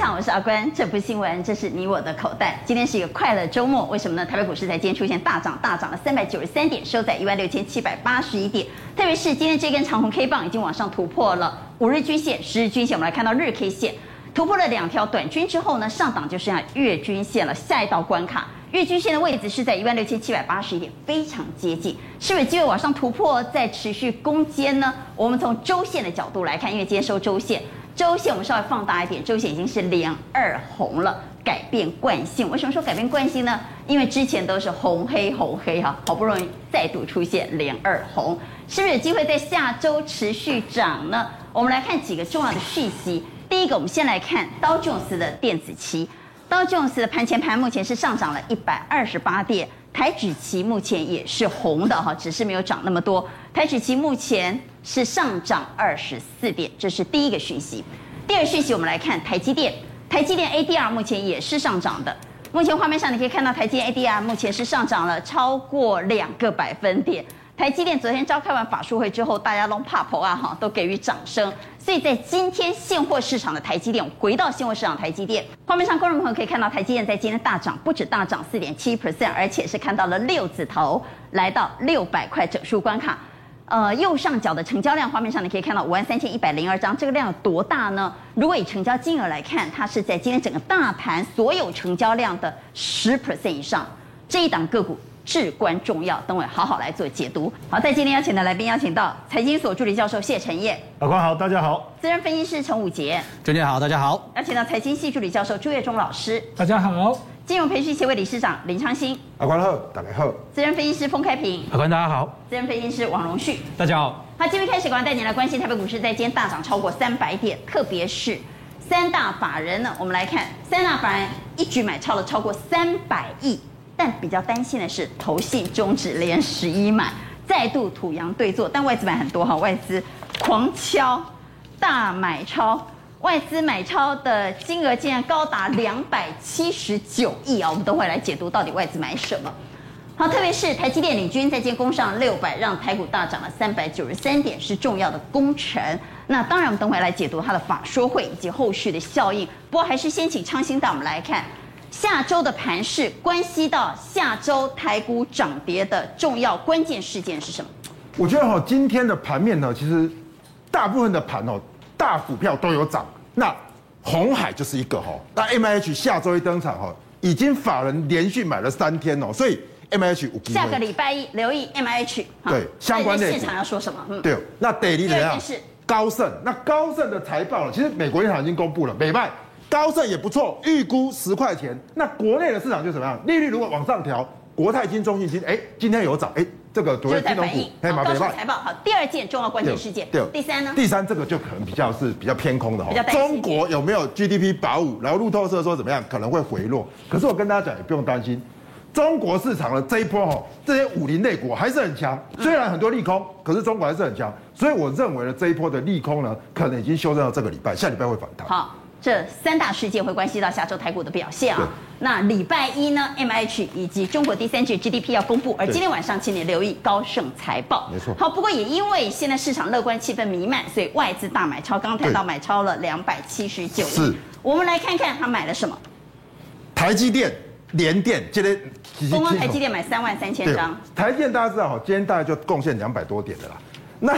场，我是阿关。这不是新闻，这是你我的口袋。今天是一个快乐周末，为什么呢？台北股市在今天出现大涨，大涨了三百九十三点，收在一万六千七百八十一点。特别是今天这根长红 K 棒已经往上突破了五日均线、十日均线。我们来看到日 K 线突破了两条短均之后呢，上档就剩下月均线了。下一道关卡，月均线的位置是在一万六千七百八十一点，非常接近，是不是有机会往上突破，再持续攻坚呢？我们从周线的角度来看，因为今天收周线。周线我们稍微放大一点，周线已经是连二红了，改变惯性。为什么说改变惯性呢？因为之前都是红黑红黑哈，好不容易再度出现连二红，是不是有机会在下周持续涨呢？我们来看几个重要的讯息。第一个，我们先来看道琼斯的电子期，道琼斯的盘前盘目前是上涨了一百二十八点，台指期目前也是红的哈，只是没有涨那么多。台指期目前。是上涨二十四点，这是第一个讯息。第二讯息，我们来看台积电，台积电 ADR 目前也是上涨的。目前画面上你可以看到，台积电 ADR 目前是上涨了超过两个百分点。台积电昨天召开完法术会之后，大家都怕婆啊哈，都给予掌声。所以在今天现货市场的台积电，回到现货市场台积电，画面上观众朋友可以看到，台积电在今天大涨，不止大涨四点七 percent，而且是看到了六字头，来到六百块整数关卡。呃，右上角的成交量画面上，你可以看到五万三千一百零二张，这个量有多大呢？如果以成交金额来看，它是在今天整个大盘所有成交量的十 percent 以上，这一档个股至关重要。等我好好来做解读。好，在今天邀请的来宾，邀请到财经所助理教授谢晨彦，老关好，大家好；资深分析师陈武杰，陈姐好，大家好；邀请到财经系助理教授朱月忠老师，大家好。金融培训协会理事长林昌兴，阿关好，大家好；资深分析师封开平，阿关大家好；资深分析师王荣旭，大家好。好，今天开始，我要带您来关心台北股市在今天大涨超过三百点，特别是三大法人呢，我们来看三大法人一举买超了超过三百亿，但比较担心的是投信终止连十一买，再度土洋对坐，但外资买很多哈，外资狂敲大买超。外资买超的金额竟然高达两百七十九亿啊！我们等会来解读到底外资买什么。好，特别是台积电领军在建攻上六百，让台股大涨了三百九十三点，是重要的功臣。那当然，我们等会来解读它的法说会以及后续的效应。不过，还是先请昌兴带我们来看下周的盘势，关系到下周台股涨跌的重要关键事件是什么？我觉得哈，今天的盘面呢，其实大部分的盘哦。大股票都有涨，那红海就是一个哈。那 M H 下周一登场哈，已经法人连续买了三天哦，所以 M H 下个礼拜一留意 M H 对相关的市场要说什么？嗯，对。那第二怎样？高盛，那高盛的财报了，其实美国银行已经公布了，美卖高盛也不错，预估十块钱。那国内的市场就怎么样？利率如果往上调，国泰金、中信金，哎，今天有涨，哎。这个昨天金融股，哎，马北报财报好，第二件重要关键事件。对，第三呢？第三这个就可能比较是比较偏空的哈。中国有没有 GDP 保五？然后路透社说怎么样？可能会回落。可是我跟大家讲，也不用担心，中国市场的这一波哈，这些五零类股还是很强。虽然很多利空，可是中国还是很强。所以我认为呢，这一波的利空呢，可能已经修正到这个礼拜，下礼拜会反弹。好。这三大事件会关系到下周台股的表现啊。那礼拜一呢，M H 以及中国第三季 G D P 要公布，而今天晚上请你留意高盛财报。没错。好，不过也因为现在市场乐观气氛弥漫，所以外资大买超，刚谈到买超了两百七十九亿。是。我们来看看他买了什么。台积电、联电，今天。刚刚台积电买三万三千张。台积电大家知道哈，今天大概就贡献两百多点的啦。那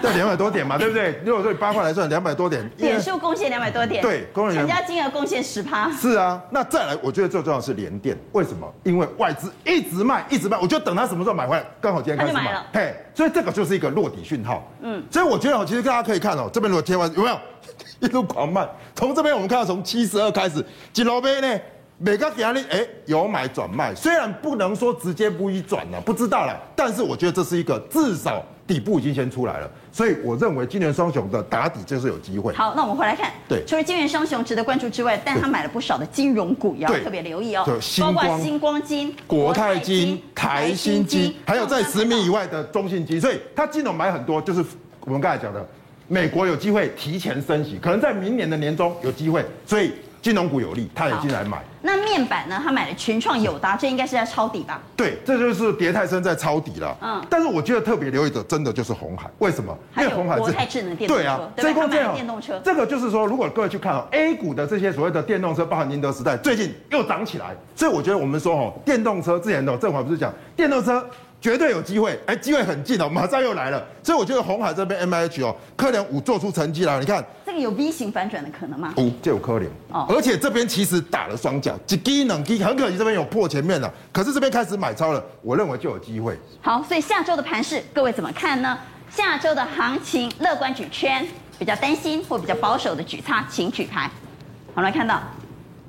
对两百多点嘛，对不对？如果对八块来算，两百多点，点数贡献两百多点，对，工人成交金额贡献十趴。是啊，那再来，我觉得最重要的是联电，为什么？因为外资一直卖，一直卖，我就等他什么时候买回来，刚好今天开始买，了嘿，所以这个就是一个落底讯号。嗯，所以我觉得，其实大家可以看哦，这边如果贴完有没有 一路狂卖？从这边我们看到，从七十二开始，几楼杯呢？每个压力哎，有买转卖，虽然不能说直接不一转了，不知道了，但是我觉得这是一个至少底部已经先出来了，所以我认为金元双雄的打底就是有机会。好，那我们回来看，对，除了金元双雄值得关注之外，但他买了不少的金融股，也要特别留意哦，包括星光金、国泰金、台新金，还有在十米以外的中信金，所以他金融买很多，就是我们刚才讲的，美国有机会提前升息，可能在明年的年中有机会，所以。金融股有利，他也进来买。那面板呢？他买了群创、友达，这应该是在抄底吧？对，这就是跌太深在抄底了。嗯，但是我觉得特别留意的，真的就是红海。为什么？因为红海是国泰智能电动车。对啊，这个电动车。这个就是说，如果各位去看哦，A 股的这些所谓的电动车，包含宁德时代，最近又涨起来。所以我觉得我们说哦，电动车之前的正华不是讲电动车。绝对有机会，哎，机会很近哦，马上又来了，所以我觉得红海这边 M H 哦，科联五做出成绩来了，你看这个有 V 型反转的可能吗？五就有科联哦，而且这边其实打了双脚，几低能低，很可惜这边有破前面了，可是这边开始买超了，我认为就有机会。好，所以下周的盘势各位怎么看呢？下周的行情乐观举圈，比较担心或比较保守的举差，请举牌。好，来看到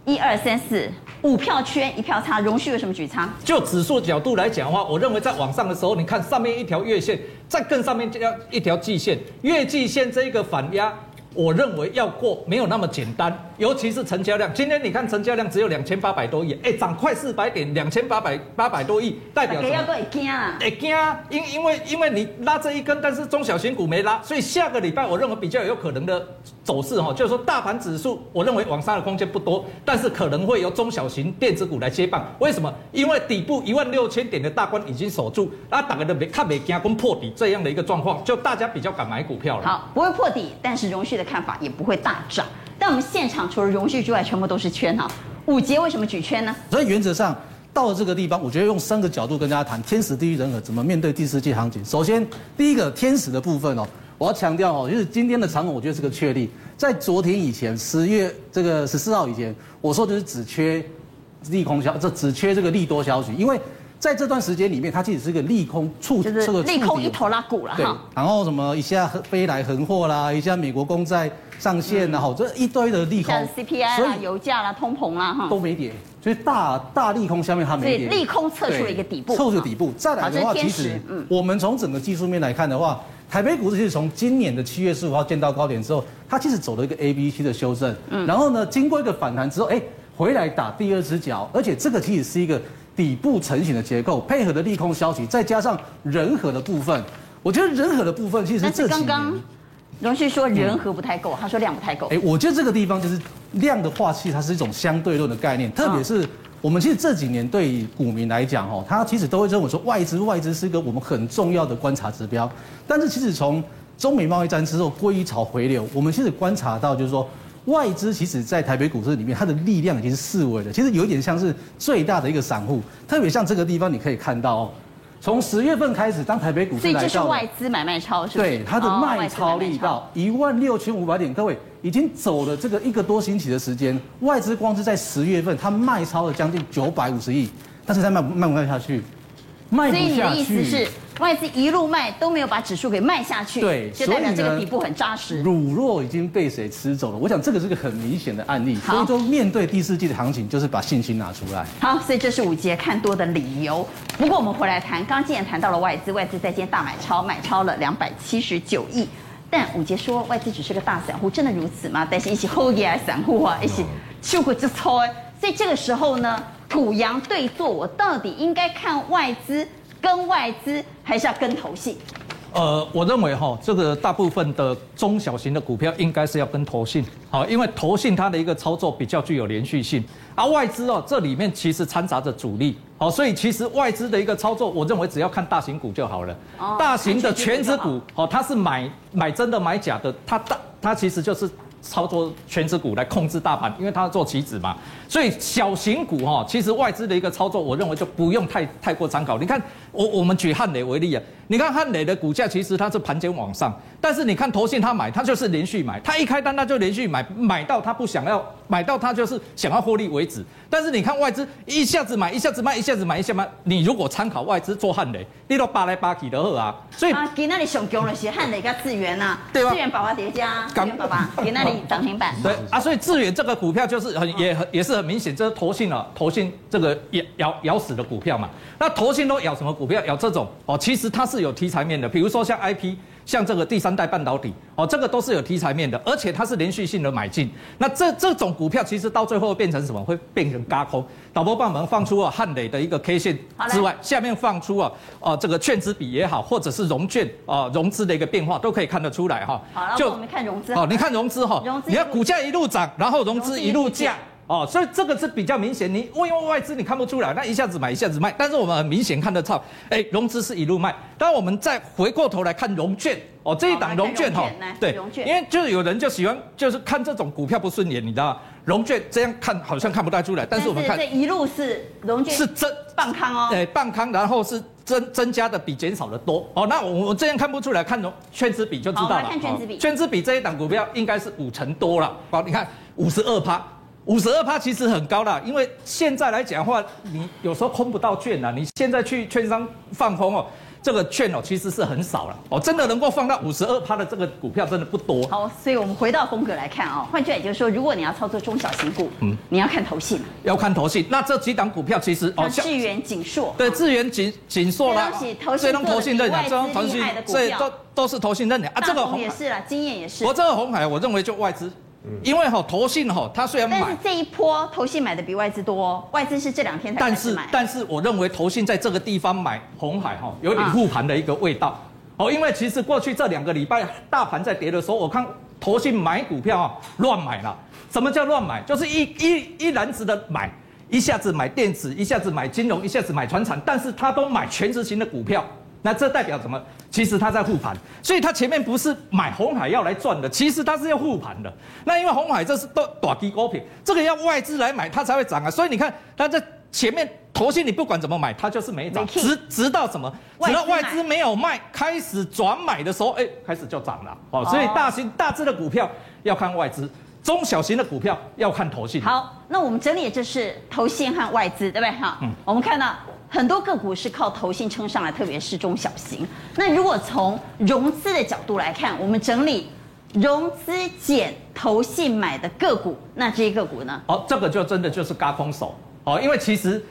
一二三四。五票圈一票差，容旭有什么举差？就指数角度来讲的话，我认为在往上的时候，你看上面一条月线，再更上面这样一条季线，月季线这一个反压，我认为要过没有那么简单。尤其是成交量，今天你看成交量只有两千八百多亿，哎，涨快四百点，两千八百八百多亿，代表什么？会惊啊！会惊啊！因因为因为你拉这一根，但是中小型股没拉，所以下个礼拜我认为比较有可能的走势哈，就是说大盘指数我认为往上的空间不多，但是可能会由中小型电子股来接棒。为什么？因为底部一万六千点的大关已经守住，那大家都没看没惊跟破底这样的一个状况，就大家比较敢买股票了。好，不会破底，但是容旭的看法也不会大涨。但我们现场除了容旭之外，全部都是圈哈。五杰为什么举圈呢？所以原则上到了这个地方，我觉得用三个角度跟大家谈天时地利人和怎么面对第四季行情。首先，第一个天时的部分哦，我要强调哦，就是今天的长红，我觉得是个确立。在昨天以前，十月这个十四号以前，我说就是只缺利空消，这只缺这个利多消息，因为。在这段时间里面，它其实是个利空触，这个利空一头拉股了哈。然后什么一下飞来横祸啦，一下美国公债上限然后这一堆的利空。像 CPI 啦、油价啦、通膨啦哈。都没跌，所以大大利空下面它没跌。利空测出了一个底部。测出底部。再来的话，其实我们从整个技术面来看的话，台北股市其实从今年的七月十五号见到高点之后，它其实走了一个 A、B、C 的修正。嗯。然后呢，经过一个反弹之后，哎，回来打第二只脚，而且这个其实是一个。底部成型的结构，配合的利空消息，再加上人和的部分，我觉得人和的部分其实这几年，刚刚荣旭说人和不太够，嗯、他说量不太够。哎，我觉得这个地方就是量的话，其实它是一种相对论的概念，特别是我们其实这几年对股民来讲，哈，他其实都会认为说外资外资是一个我们很重要的观察指标，但是其实从中美贸易战之后归巢回流，我们其实观察到就是说。外资其实，在台北股市里面，它的力量已经是四维的。其实有一点像是最大的一个散户，特别像这个地方，你可以看到哦，从十月份开始，当台北股市来到，所以这是外资买卖超，是对它的卖超力道一万六千五百点，各位已经走了这个一个多星期的时间，外资光是在十月份，它卖超了将近九百五十亿，但是它卖卖不卖下去？卖不下去。所以你的意思是？外资一路卖都没有把指数给卖下去，对，就代表这个底部很扎实。乳酪已经被谁吃走了？我想这个是个很明显的案例。所以说，面对第四季的行情，就是把信心拿出来。好，所以这是武捷看多的理由。不过我们回来谈，刚刚既然谈到了外资，外资在今天大买超，买超了两百七十九亿。但武捷说外资只是个大散户，真的如此吗？但是一起后继来散户啊，一起秀过就操。所以这个时候呢，土洋对坐，我到底应该看外资？跟外资还是要跟投信？呃，我认为哈，这个大部分的中小型的股票应该是要跟投信，好，因为投信它的一个操作比较具有连续性，而外资哦，这里面其实掺杂着主力，好，所以其实外资的一个操作，我认为只要看大型股就好了。哦，大型的全值股，哦，它是买买真的买假的，它大它其实就是。操作全值股来控制大盘，因为它做棋子嘛，所以小型股哈，其实外资的一个操作，我认为就不用太太过参考。你看，我我们举汉磊为例啊，你看汉磊的股价其实它是盘间往上，但是你看投信他买，他就是连续买，他一开单他就连续买，买到他不想要，买到它就是想要获利为止。但是你看外资一下子买，一下子卖，一下子买，一下子卖。你如果参考外资做汉雷，你都扒来扒去的好啊。所以啊，给那里上强的是汉雷跟智源呐，对吧？智源宝宝叠加，智源宝宝给那里涨停板。对啊，所以智源这个股票就是很也很也是很明显，这是投信啊，投信这个咬咬咬死的股票嘛。那投信都咬什么股票？咬这种哦，其实它是有题材面的，比如说像 IP。像这个第三代半导体哦，这个都是有题材面的，而且它是连续性的买进。那这这种股票其实到最后会变成什么？会变成轧空。导播帮我们放出啊汉磊的一个 K 线之外，下面放出啊啊这个券资比也好，或者是融券啊融资的一个变化，都可以看得出来哈。好，就我们看融资。好，你看融资哈，你要股价一路涨，然后融资一路降。哦，所以这个是比较明显。你因为外资你看不出来，那一下子买一下子卖，但是我们很明显看得到，哎，融资是一路卖。当我们再回过头来看融券，哦，这一档融券哈，对，融券，因为就是有人就喜欢就是看这种股票不顺眼，你知道吗？融券这样看好像看不太出来，但是我们看这一路是融券是增半康哦，对，半康，然后是增增加的比减少的多。哦，那我我这样看不出来，看融券资比就知道了。看券资比，券资比这一档股票应该是五成多了。好，你看五十二趴。五十二趴其实很高了，因为现在来讲的话，你有时候空不到券啦。你现在去券商放空哦，这个券哦其实是很少了哦，真的能够放到五十二趴的这个股票真的不多。好，所以我们回到风格来看啊，换句话也就是说，如果你要操作中小型股，嗯，你要看投信，要看投信。那这几档股票其实哦，像智原、景硕，对，智源、锦锦硕啦，这都投信认的，这投信这都都是投信认的啊。这个红也是啦，经验也是。我这个红海，我认为就外资。因为哈投信哈，它虽然买，但是这一波投信买的比外资多，外资是这两天才买。但是但是我认为投信在这个地方买红海哈，有点护盘的一个味道哦。因为其实过去这两个礼拜大盘在跌的时候，我看投信买股票啊乱买了。什么叫乱买？就是一一一篮子的买，一下子买电子，一下子买金融，一下子买船产，但是他都买全值型的股票。那这代表什么？其实他在护盘，所以他前面不是买红海要来赚的，其实他是要护盘的。那因为红海这是都短期股品，这个要外资来买，它才会涨啊。所以你看，它在前面投信，你不管怎么买，它就是没涨，直直到什么？直到外资没有卖，开始转买的时候，哎，开始就涨了。哦，所以大型大只的股票要看外资，中小型的股票要看投信。好，那我们整理就是投信和外资，对不对？哈，嗯，我们看到。很多个股是靠投信撑上来，特别是中小型。那如果从融资的角度来看，我们整理融资减投信买的个股，那这些个股呢？哦，这个就真的就是嘎空手哦，因为其实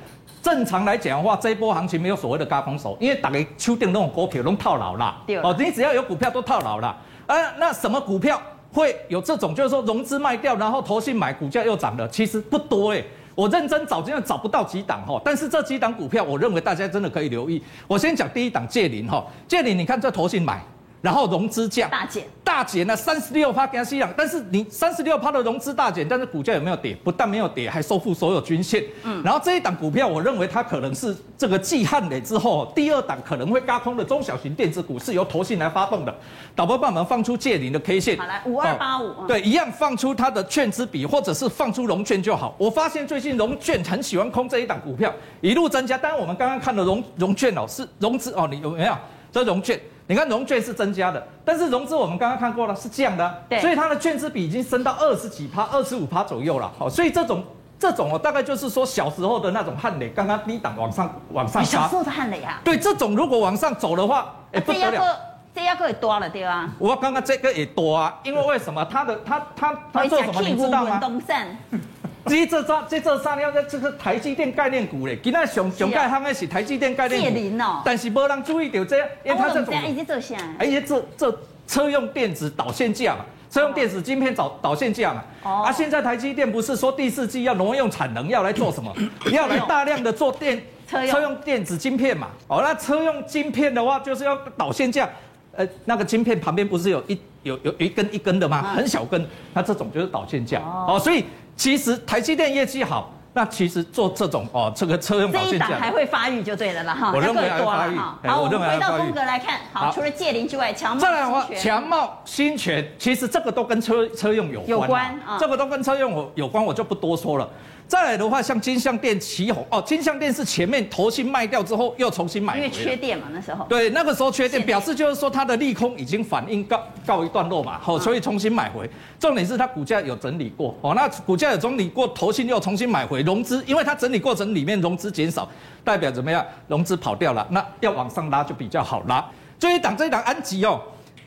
正常来讲的话，这一波行情没有所谓的嘎空手，因为大家手中那种股票都套牢了。对哦，你只要有股票都套牢了。啊，那什么股票会有这种，就是说融资卖掉，然后投信买，股价又涨的？其实不多哎。我认真找，真的找不到几档哈，但是这几档股票，我认为大家真的可以留意。我先讲第一档借零哈，借零你看这投信买。然后融资降大减，大减呢三十六趴给它吸氧，但是你三十六趴的融资大减，但是股价有没有跌？不但没有跌，还收复所有均线。嗯，然后这一档股票，我认为它可能是这个季汉磊之后第二档可能会高空的中小型电子股，是由投信来发动的。导播帮我们放出借零的 K 线，好来五二八五，对，一样放出它的券资比，或者是放出融券就好。我发现最近融券很喜欢空这一档股票，一路增加。当然我们刚刚看的融融券哦，是融资哦，你有没有这融券？你看融券是增加的，但是融资我们刚刚看过了是降的，对，所以它的券资比已经升到二十几趴、二十五趴左右了。好，所以这种这种哦，大概就是说小时候的那种汉磊，刚刚低档往上往上小时候的汉磊啊，对，这种如果往上走的话，哎，不得了，这一个也多了对吧？我刚刚这个也多啊，因为为什么？他的他他他做什么你知道吗？这这这这这三样，这个台积电概念股嘞，今天上上盖行的是台积电概念股，但是没人注意到这，因为它这种，哎，这做啥？哎，这这车用电子导线架嘛，车用电子晶片导导线架嘛，哦，啊，现在台积电不是说第四季要挪用产能，要来做什么？要来大量的做电车用。车用电子晶片嘛，哦，那车用晶片的话，就是要导线架，呃，那个晶片旁边不是有一有有一根一根的吗？很小根，那这种就是导线架，哦，所以。其实台积电业绩好，那其实做这种哦，这个车用导线架，这一档还会发育就对了啦哈。我认为还会发育。好，我们回到风格来看，好，除了界零之外，强茂、再来的话，强茂、新全，其实这个都跟车车用有关。有关啊，这个都跟车用有有关，我就不多说了。再来的话，像金相店旗红哦，金相店是前面投信卖掉之后又重新买回，因为缺电嘛，那时候。对，那个时候缺电，表示就是说它的利空已经反应告告一段落嘛，好，所以重新买回。重点是它股价有整理过哦，那股价有整理过，投信又重新买回融资，因为它整理过程里面融资减少，代表怎么样？融资跑掉了，那要往上拉就比较好拉。这一档这一档安吉哦，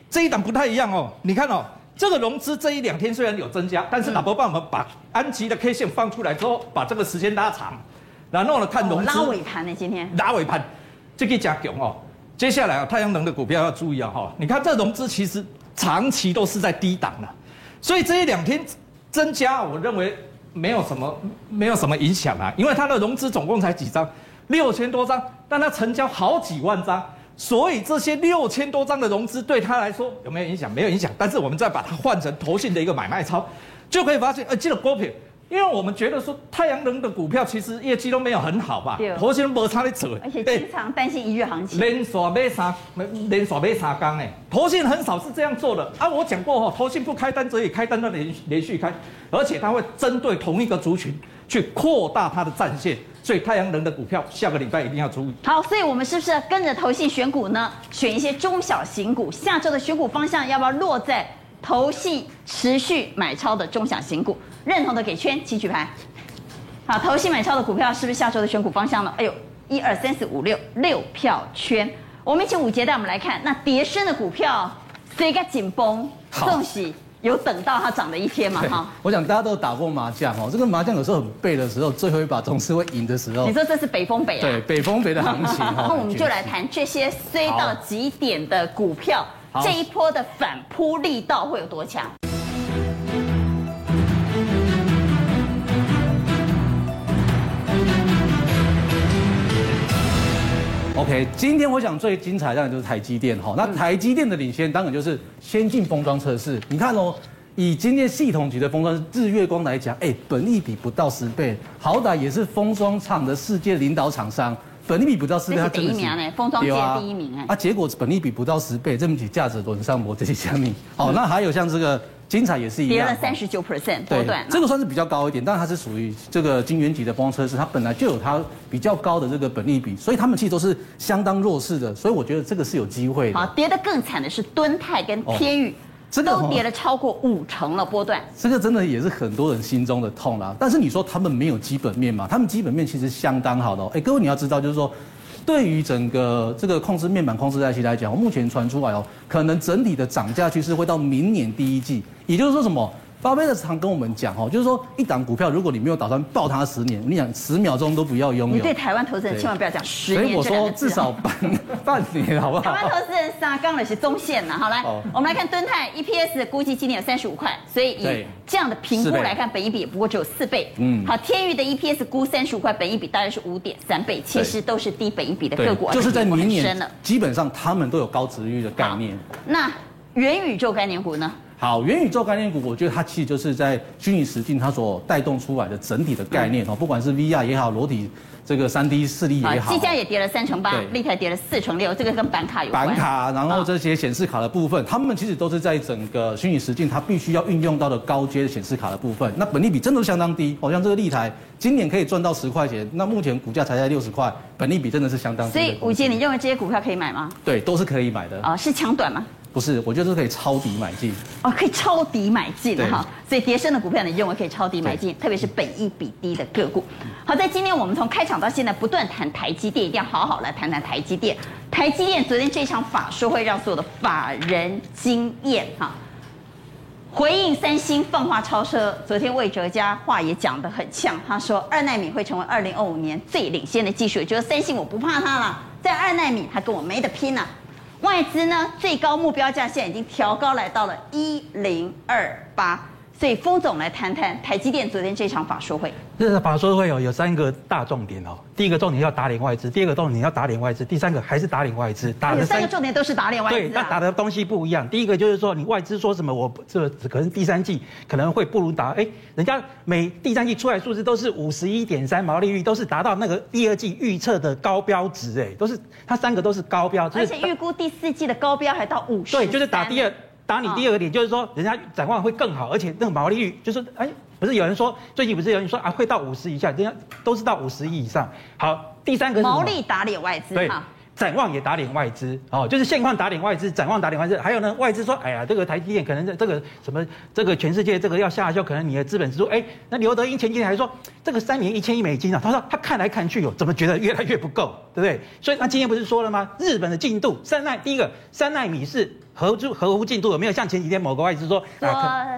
这一档不太一样哦，你看哦。这个融资这一两天虽然有增加，但是老伯帮我们把安吉的 K 线放出来之后，把这个时间拉长，然后呢看融资、哦、拉尾盘呢，今天拉尾盘，这个加强哦。接下来啊，太阳能的股票要注意啊哈，你看这融资其实长期都是在低档的，所以这一两天增加，我认为没有什么没有什么影响啊，因为它的融资总共才几张，六千多张，但它成交好几万张。所以这些六千多张的融资对他来说有没有影响？没有影响。但是我们再把它换成投信的一个买卖超，就可以发现，呃，这个股票因为我们觉得说太阳能的股票其实业绩都没有很好吧，对，头先没差你走，而且经常担心一日行情，连锁买三，连锁买三缸哎，投信很少是这样做的啊。我讲过哈，投信不开单则已，开单都连连续开，而且它会针对同一个族群去扩大它的战线，所以太阳能的股票下个礼拜一定要注意。好，所以我们是不是跟着投信选股呢？选一些中小型股，下周的选股方向要不要落在投信持续买超的中小型股？认同的给圈，请举牌。好，投信买超的股票是不是下周的选股方向呢？哎呦，一二三四五六六票圈。我们请五杰带我们来看，那跌升的股票，谁该紧绷？恭喜有等到它涨的一天嘛？哈，我想大家都打过麻将哦，这个麻将有时候很背的时候，最后一把总是会赢的时候。你说这是北风北啊？对，北风北的行情。那我们就来谈这些衰到极点的股票，这一波的反扑力道会有多强？OK，今天我想最精彩当然就是台积电哈。那台积电的领先当然就是先进封装测试。你看哦，以今天系统级的封装日月光来讲，哎，本利比不到十倍，好歹也是封装厂的世界领导厂商，本利比不到十倍，它第一名呢，封装界第一名哎。啊，结果本利比不到十倍，这么起价值轮上我这些下面。好，那还有像这个。精彩也是一样，跌了三十九 percent，波段，这个算是比较高一点，但它是属于这个晶圆级的封测试，它本来就有它比较高的这个本利比，所以他们其实都是相当弱势的，所以我觉得这个是有机会的。好，跌得更惨的是敦泰跟天宇，这个都跌了超过五成了波段，这个真的也是很多人心中的痛啦。但是你说他们没有基本面嘛？他们基本面其实相当好的哦。哎，各位你要知道，就是说。对于整个这个控制面板、控制带期来讲，目前传出来哦，可能整体的涨价趋势会到明年第一季，也就是说什么？巴菲特常跟我们讲哦，就是说一档股票，如果你没有打算抱它十年，你想十秒钟都不要拥有。你对台湾投资人千万不要讲十年。所以我说至少半 半年，好不好？台湾投资人杀刚的是中线呐。好来，我们来看敦泰 EPS 估计今年有三十五块，所以以这样的评估来看，本益比也不过只有四倍。嗯。好，天宇的 EPS 估三十五块，本益比大概是五点三倍，其实都是低本益比的个股，就是在明年基本上他们都有高殖利率的概念。那元宇宙概念股呢？好，元宇宙概念股，我觉得它其实就是在虚拟实境它所带动出来的整体的概念哦，不管是 VR 也好，裸体这个三 D 视力也好，技嘉也跌了三成八，立台跌了四成六，这个跟板卡有关。板卡，然后这些显示卡的部分，他们其实都是在整个虚拟实境它必须要运用到的高阶的显示卡的部分。那本利比真的相当低，好像这个立台今年可以赚到十块钱，那目前股价才在六十块，本利比真的是相当低。所以吴杰，你认为这些股票可以买吗？对，都是可以买的。啊，是抢短吗？不是，我觉得是可以抄底买进哦，可以抄底买进哈。所以跌升的股票，你认为可以抄底买进，特别是本益比低的个股。好，在今天我们从开场到现在不断谈台积电，一定要好好来谈谈台积电。台积电昨天这场法说会让所有的法人惊艳哈。回应三星放话超车，昨天魏哲家话也讲得很呛，他说二奈米会成为二零二五年最领先的技术，就是三星我不怕它了，在二奈米他跟我没得拼了。外资呢，最高目标价现在已经调高来到了一零二八。所以，封总来谈谈台积电昨天这场法说会。这场法说会有，有三个大重点哦。第一个重点要打脸外资，第二个重点要打脸外资，第三个还是打脸外资。打的三个重点都是打脸外资。对，那打的东西不一样。第一个就是说，你外资说什么，我这可能第三季可能会不如打。哎，人家每第三季出来数字都是五十一点三毛利率，都是达到那个第二季预测的高标值。哎，都是它三个都是高标。而且预估第四季的高标还到五十。对，就是打第二。打你第二个点，就是说人家展望会更好，而且那个毛利率，就是哎，不是有人说最近不是有人说啊会到五十以下，人家都是到五十亿以上。好，第三个是毛利打脸外资，对，展望也打脸外资，哦，就是现况打脸外资，展望打脸外资，还有呢，外资说，哎呀，这个台积电可能这这个什么，这个全世界这个要下修，可能你的资本支出，哎，那刘德英前几天还说这个三年一千亿美金啊，他说他看来看去哦，怎么觉得越来越不够，对不对？所以那今天不是说了吗？日本的进度三奈，第一个三奈米是。合乎合乎进度有没有？像前几天某个外资说，说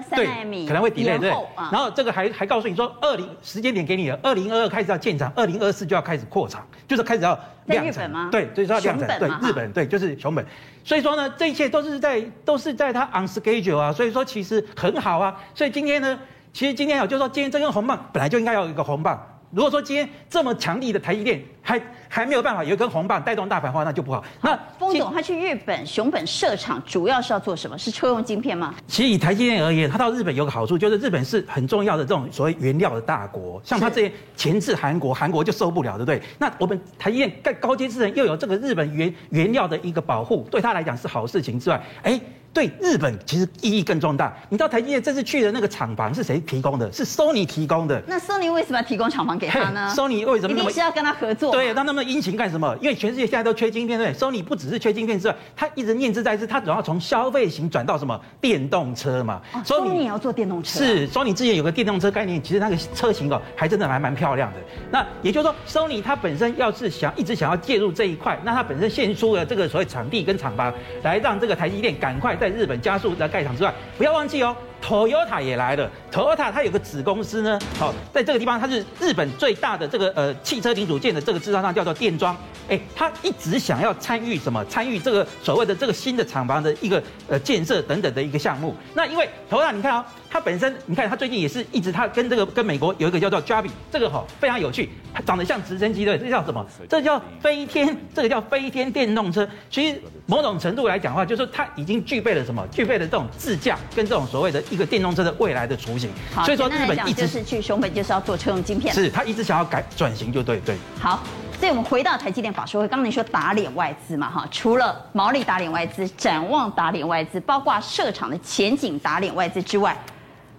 三奈米可能会 delay 对，然后这个还还告诉你说二零时间点给你了，二零二二开始要建厂，二零二四就要开始扩厂，就是开始要量产。吗？对，所以说要量产，对，日本对，就是熊本，所以说呢，这一切都是在都是在它 on schedule 啊，所以说其实很好啊，所以今天呢，其实今天啊就是说今天这根红棒本来就应该要有一个红棒。如果说今天这么强力的台积电还还没有办法有一根红棒带动大盘的话，那就不好。那丰总他去日本熊本设厂，主要是要做什么？是车用晶片吗？其实以台积电而言，它到日本有个好处，就是日本是很重要的这种所谓原料的大国，像他这些前置韩国，韩国就受不了，对不对？那我们台积电盖高阶制程又有这个日本原原料的一个保护，对他来讲是好事情之外，哎。对日本其实意义更重大。你知道台积电这次去的那个厂房是谁提供的？是 Sony 提供的。那 Sony 为什么要提供厂房给他呢？Sony 为什么？一定是要跟他合作。对，他那么殷勤干什么？因为全世界现在都缺晶片，对？Sony 不只是缺晶片之外，他一直念兹在兹，他总要从消费型转到什么电动车嘛。哦，Sony 也要做电动车。是，Sony 之前有个电动车概念，其实那个车型哦，还真的还蛮漂亮的。那也就是说，Sony 它本身要是想一直想要介入这一块，那它本身献出了这个所谓场地跟厂房，来让这个台积电赶快在日本加速。的盖厂之外，不要忘记哦，Toyota 也来了。Toyota 它有个子公司呢，好，在这个地方它是日本最大的这个呃汽车零组件的这个制造商，叫做电装。哎，他一直想要参与什么？参与这个所谓的这个新的厂房的一个呃建设等等的一个项目。那因为 Toyota 你看啊、哦，它本身你看它最近也是一直它跟这个跟美国有一个叫做 Jabi，这个哈、哦、非常有趣，它长得像直升机的，这叫什么？这叫飞天，这个叫飞天电动车。其实某种程度来讲的话，就是它已经具备了什么？具备了这种自驾跟这种所谓的一个电动车的未来的雏形。好，所以说日本一直是去熊本就是要做车用晶片，是他一直想要改转型，就对对。好。所以我们回到台积电法说会，刚刚你说打脸外资嘛，哈，除了毛利打脸外资、展望打脸外资，包括设厂的前景打脸外资之外，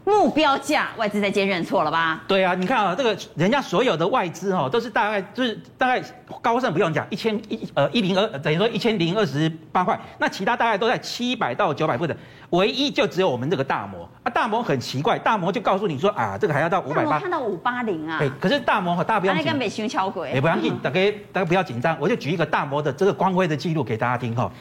目标价外资在今天认错了吧？对啊，你看啊，这个人家所有的外资哈，都是大概就是大概高盛不用讲，一千一呃一零二等于说一千零二十八块，那其他大概都在七百到九百不等。唯一就只有我们这个大摩啊，大摩很奇怪，大摩就告诉你说啊，这个还要到五百八，看到五八零啊。对，可是大摩和大不要紧，跟美胸敲鬼，也不要紧，大家大家不要紧张，我就举一个大摩的这个光辉的记录给大家听哈。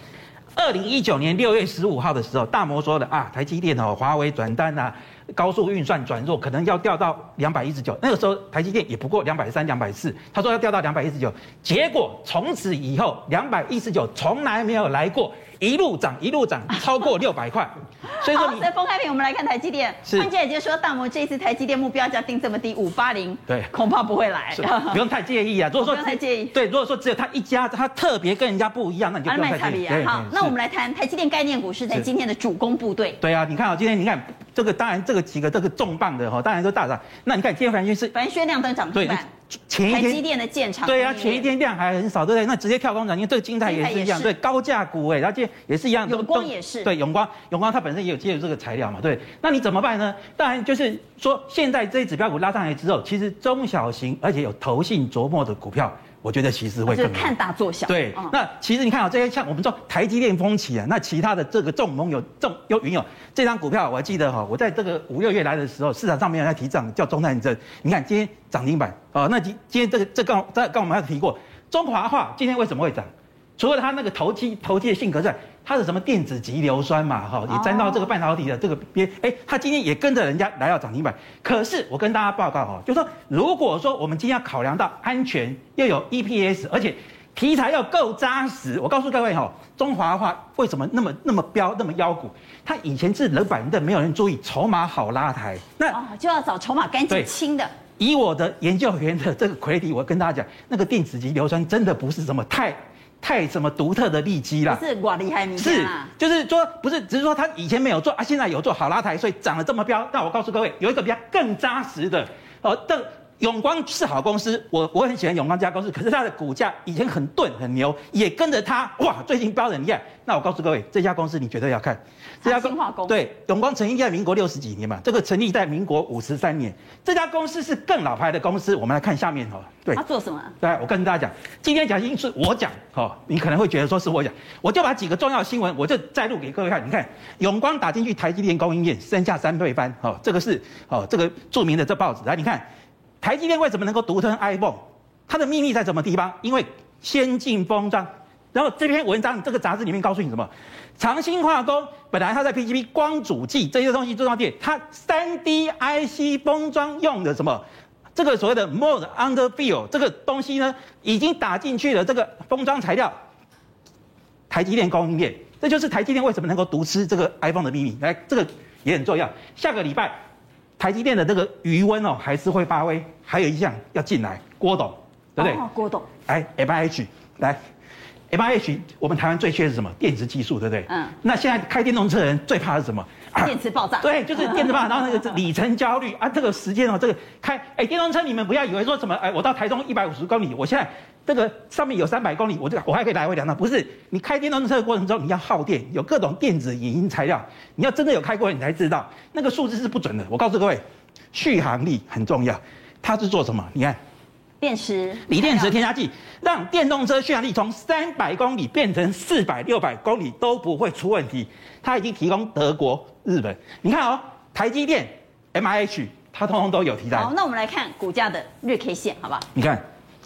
二零一九年六月十五号的时候，大摩说的啊，台积电哦，华为转单啊，高速运算转弱，可能要掉到两百一十九。那个时候台积电也不过两百三、两百四，他说要掉到两百一十九，结果从此以后两百一十九从来没有来过。一路涨，一路涨，超过六百块。所以说，在封开屏，我们来看台积电。是，关键也就是说，大摩这一次台积电目标价定这么低，五八零，对，恐怕不会来。不用太介意啊。如果说不用太介意，对，如果说只有他一家，他特别跟人家不一样，那你就不用太介意。好，那我们来谈台积电概念股是在今天的主攻部队。对啊，你看啊，今天你看这个，当然这个几个这个重磅的哈，当然都大涨。那你看今天凡轩是凡轩亮灯涨停板。前一天台积电的建厂，对啊，前一天量还很少，对不对？那直接跳空涨，因为这个金泰也是一样，对，高价股哎，而且也是一样，永光也是，对，永光，永光它本身也有介入这个材料嘛，对。那你怎么办呢？当然就是说，现在这些指标股拉上来之后，其实中小型而且有投信琢磨的股票，我觉得其实会更看大做小。对，那其实你看啊，这些像我们说台积电风起啊，那其他的这个众盟有众有云有这张股票，我还记得哈，我在这个五六月来的时候，市场上没有在提涨，叫中探针。你看今天涨停板。哦，那今今天这个这刚这刚我们还提过，中华化今天为什么会涨？除了他那个投机投机的性格在，他是什么电子级硫酸嘛，哈，也沾到这个半导体的这个边，哎，他今天也跟着人家来到涨停板。可是我跟大家报告哈，就是说如果说我们今天要考量到安全，又有 EPS，而且题材要够扎实，我告诉各位哈，中华化为什么那么那么彪那么妖股？它以前是冷板凳，没有人注意，筹码好拉抬，那就要找筹码干净清的。以我的研究员的这个 credit，我跟大家讲，那个电子级硫酸真的不是什么太太什么独特的利基啦，不是我厉害，你是就是说不是，只是说他以前没有做啊，现在有做好拉抬，所以涨得这么飙。那我告诉各位，有一个比较更扎实的哦，这永光是好公司，我我很喜欢永光这家公司，可是它的股价以前很钝很牛，也跟着它哇，最近飙得很厉害。那我告诉各位，这家公司你绝对要看。这家公化工对永光成立在民国六十几年嘛，这个成立在民国五十三年，这家公司是更老牌的公司。我们来看下面哦，对，他做什么？对，我跟大家讲，今天讲新闻是我讲，哦，你可能会觉得说是我讲，我就把几个重要新闻，我就摘录给各位看。你看，永光打进去台积电供应链，身价三倍翻，哦，这个是哦，这个著名的这报纸。来，你看，台积电为什么能够独吞 iPhone？它的秘密在什么地方？因为先进封装。然后这篇文章，这个杂志里面告诉你什么？长兴化工本来它在 PCB 光阻剂这些东西做上去，它三 D IC 封装用的什么？这个所谓的 Mode Under Fill 这个东西呢，已经打进去了这个封装材料。台积电供应链，这就是台积电为什么能够独吃这个 iPhone 的秘密。来，这个也很重要。下个礼拜。台积电的这个余温哦，还是会发挥。还有一项要进来，郭董，对不对？哦，郭董，来 M I H，来 M I H，我们台湾最缺的是什么？电池技术，对不对？嗯。那现在开电动车的人最怕的是什么？电池爆炸。对，就是电池爆炸，然后那个里程焦虑啊，这个时间哦，这个开哎，电动车你们不要以为说什么哎，我到台中一百五十公里，我现在。这个上面有三百公里，我这个我还可以来回两趟。不是，你开电动车的过程中，你要耗电，有各种电子影音材料，你要真的有开过，你才知道那个数字是不准的。我告诉各位，续航力很重要。它是做什么？你看，电池，锂电池添加剂，让电动车续航力从三百公里变成四百、六百公里都不会出问题。它已经提供德国、日本。你看哦，台积电、MIH，它通通都有提到。好，那我们来看股价的日 K 线，好吧？你看，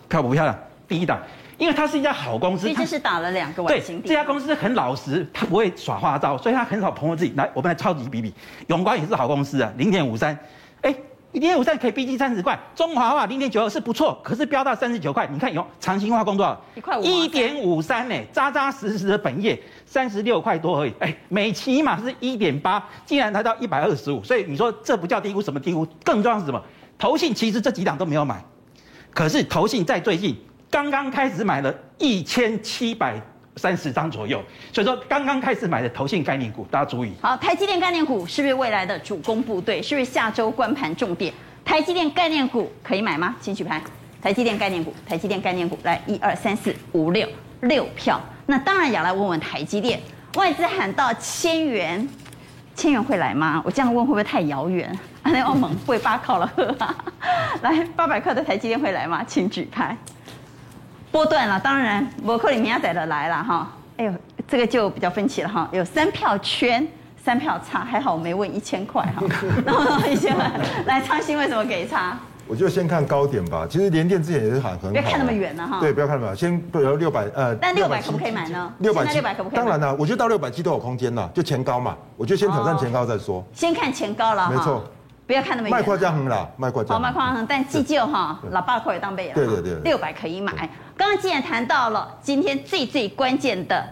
漂不漂亮？第一档，因为它是一家好公司，其实是打了两个完形。对，这家公司很老实，它不会耍花招，所以它很少膨胀自己。来，我们来超级比比，永光也是好公司啊，零点五三，哎，零点五三可以逼近三十块。中华化零点九二是不错，可是飙到三十九块。你看有长兴化工多少？一块五。一点五三呢，扎扎实实的本业三十六块多而已。哎，美期嘛是一点八，竟然来到一百二十五，所以你说这不叫低估，什么低估？更重要是什么？投信其实这几档都没有买，可是投信在最近。刚刚开始买了一千七百三十张左右，所以说刚刚开始买的投信概念股，大家注意。好，台积电概念股是不是未来的主攻部队？是不是下周关盘重点？台积电概念股可以买吗？请举牌。台积电概念股，台积电概念股，来一二三四五六六票。那当然也要来问问台积电，外资喊到千元，千元会来吗？我这样问会不会太遥远？那澳门会八靠了呵，来八百块的台积电会来吗？请举牌。波段了，当然我克里米亚仔的来了哈。哎呦，这个就比较分歧了哈。有三票圈，三票差，还好我没问一千块哈。然后一千块，来昌兴为什么给差？我就先看高点吧。其实联电之前也是喊很好。不要看那么远了哈。对，不要看那么远，先不如六百呃。但六百可不可以买呢？六百，六百可不可以？当然了，我觉得到六百七都有空间了，就前高嘛。我就先挑战前高再说。先看前高了哈。没错。不要看那么远。卖跨家横了，卖跨家。好，卖跨家横，但记旧哈，老爸可以当背了。对对对。六百可以买。刚刚既然谈到了今天最最关键的